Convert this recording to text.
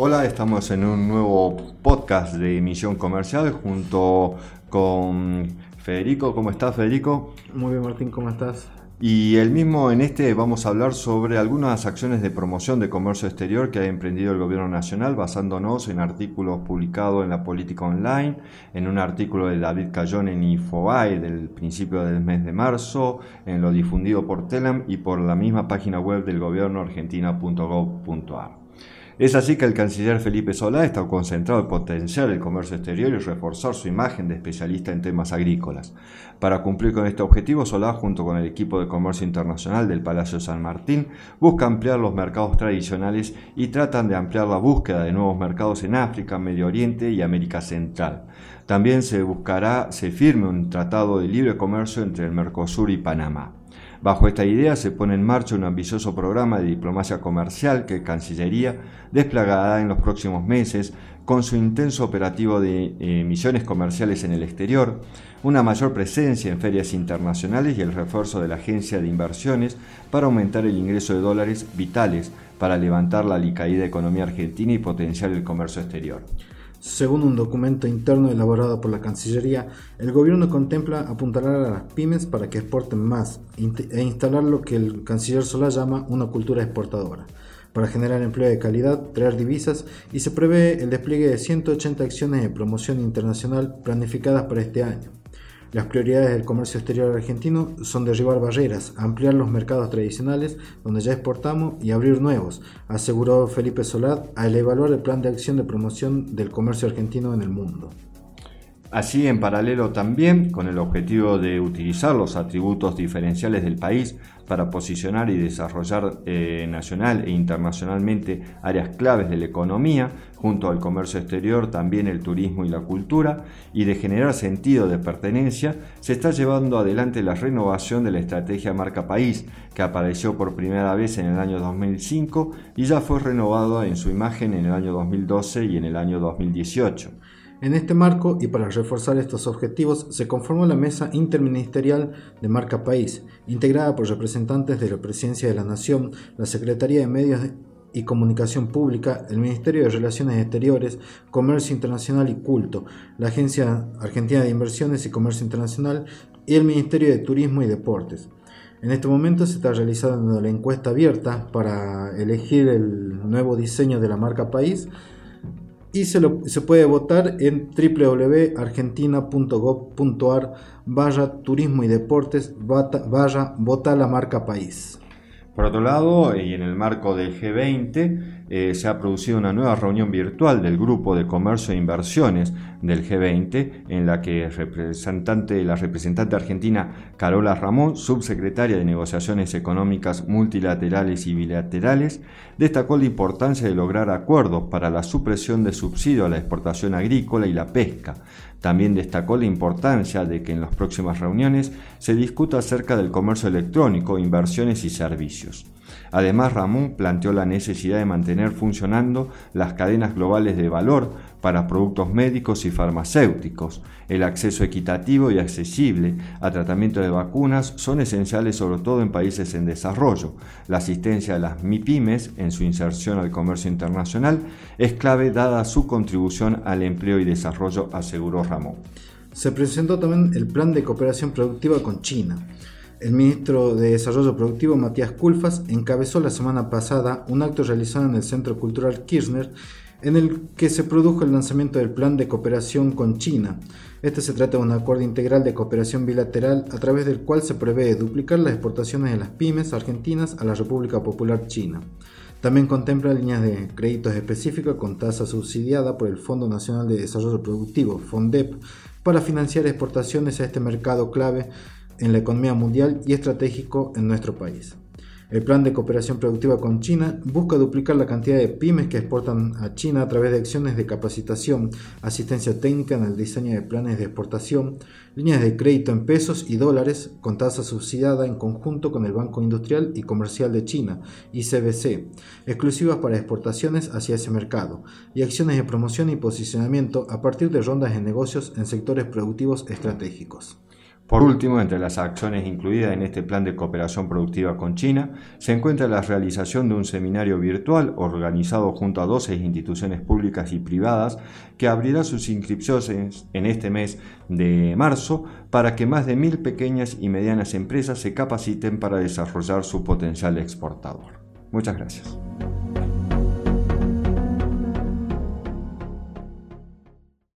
Hola, estamos en un nuevo podcast de Misión Comercial junto con Federico. ¿Cómo estás, Federico? Muy bien, Martín, ¿cómo estás? Y el mismo en este vamos a hablar sobre algunas acciones de promoción de comercio exterior que ha emprendido el gobierno nacional basándonos en artículos publicados en la política online, en un artículo de David Cayón en Infobae del principio del mes de marzo, en lo difundido por Telam y por la misma página web del gobierno argentina.gov.ar. Es así que el canciller Felipe Solá está concentrado en potenciar el comercio exterior y reforzar su imagen de especialista en temas agrícolas. Para cumplir con este objetivo, Solá, junto con el equipo de comercio internacional del Palacio San Martín, busca ampliar los mercados tradicionales y tratan de ampliar la búsqueda de nuevos mercados en África, Medio Oriente y América Central. También se buscará se firme un tratado de libre comercio entre el Mercosur y Panamá. Bajo esta idea se pone en marcha un ambicioso programa de diplomacia comercial que Cancillería desplegará en los próximos meses con su intenso operativo de eh, misiones comerciales en el exterior, una mayor presencia en ferias internacionales y el refuerzo de la agencia de inversiones para aumentar el ingreso de dólares vitales para levantar la alicaída economía argentina y potenciar el comercio exterior. Según un documento interno elaborado por la Cancillería, el gobierno contempla apuntalar a las pymes para que exporten más e instalar lo que el canciller Solá llama una cultura exportadora, para generar empleo de calidad, traer divisas y se prevé el despliegue de 180 acciones de promoción internacional planificadas para este año. Las prioridades del comercio exterior argentino son derribar barreras, ampliar los mercados tradicionales donde ya exportamos y abrir nuevos, aseguró Felipe Solat al evaluar el plan de acción de promoción del comercio argentino en el mundo. Así, en paralelo también, con el objetivo de utilizar los atributos diferenciales del país para posicionar y desarrollar eh, nacional e internacionalmente áreas claves de la economía, junto al comercio exterior, también el turismo y la cultura, y de generar sentido de pertenencia, se está llevando adelante la renovación de la estrategia marca país, que apareció por primera vez en el año 2005 y ya fue renovada en su imagen en el año 2012 y en el año 2018. En este marco y para reforzar estos objetivos se conformó la Mesa Interministerial de Marca País, integrada por representantes de la Presidencia de la Nación, la Secretaría de Medios y Comunicación Pública, el Ministerio de Relaciones Exteriores, Comercio Internacional y Culto, la Agencia Argentina de Inversiones y Comercio Internacional y el Ministerio de Turismo y Deportes. En este momento se está realizando la encuesta abierta para elegir el nuevo diseño de la marca país y se, puede votar en www.argentina.gov.ar vaya turismo y deportes vaya vota la marca país. Por otro lado, y en el marco del G20, eh, se ha producido una nueva reunión virtual del Grupo de Comercio e Inversiones del G20, en la que representante, la representante argentina Carola Ramón, subsecretaria de Negociaciones Económicas Multilaterales y Bilaterales, destacó la importancia de lograr acuerdos para la supresión de subsidio a la exportación agrícola y la pesca. También destacó la importancia de que en las próximas reuniones se discuta acerca del comercio electrónico, inversiones y servicios. Además, Ramón planteó la necesidad de mantener funcionando las cadenas globales de valor para productos médicos y farmacéuticos. El acceso equitativo y accesible a tratamiento de vacunas son esenciales sobre todo en países en desarrollo. La asistencia a las MIPIMES en su inserción al comercio internacional es clave dada su contribución al empleo y desarrollo, aseguró Ramón. Se presentó también el plan de cooperación productiva con China. El ministro de Desarrollo Productivo, Matías Culfas, encabezó la semana pasada un acto realizado en el Centro Cultural Kirchner en el que se produjo el lanzamiento del Plan de Cooperación con China. Este se trata de un acuerdo integral de cooperación bilateral a través del cual se prevé duplicar las exportaciones de las pymes argentinas a la República Popular China. También contempla líneas de créditos específicas con tasa subsidiada por el Fondo Nacional de Desarrollo Productivo, FONDEP, para financiar exportaciones a este mercado clave en la economía mundial y estratégico en nuestro país. El plan de cooperación productiva con China busca duplicar la cantidad de pymes que exportan a China a través de acciones de capacitación, asistencia técnica en el diseño de planes de exportación, líneas de crédito en pesos y dólares con tasa subsidiada en conjunto con el Banco Industrial y Comercial de China, ICBC, exclusivas para exportaciones hacia ese mercado, y acciones de promoción y posicionamiento a partir de rondas de negocios en sectores productivos estratégicos. Por último, entre las acciones incluidas en este plan de cooperación productiva con China, se encuentra la realización de un seminario virtual organizado junto a 12 instituciones públicas y privadas que abrirá sus inscripciones en este mes de marzo para que más de mil pequeñas y medianas empresas se capaciten para desarrollar su potencial exportador. Muchas gracias.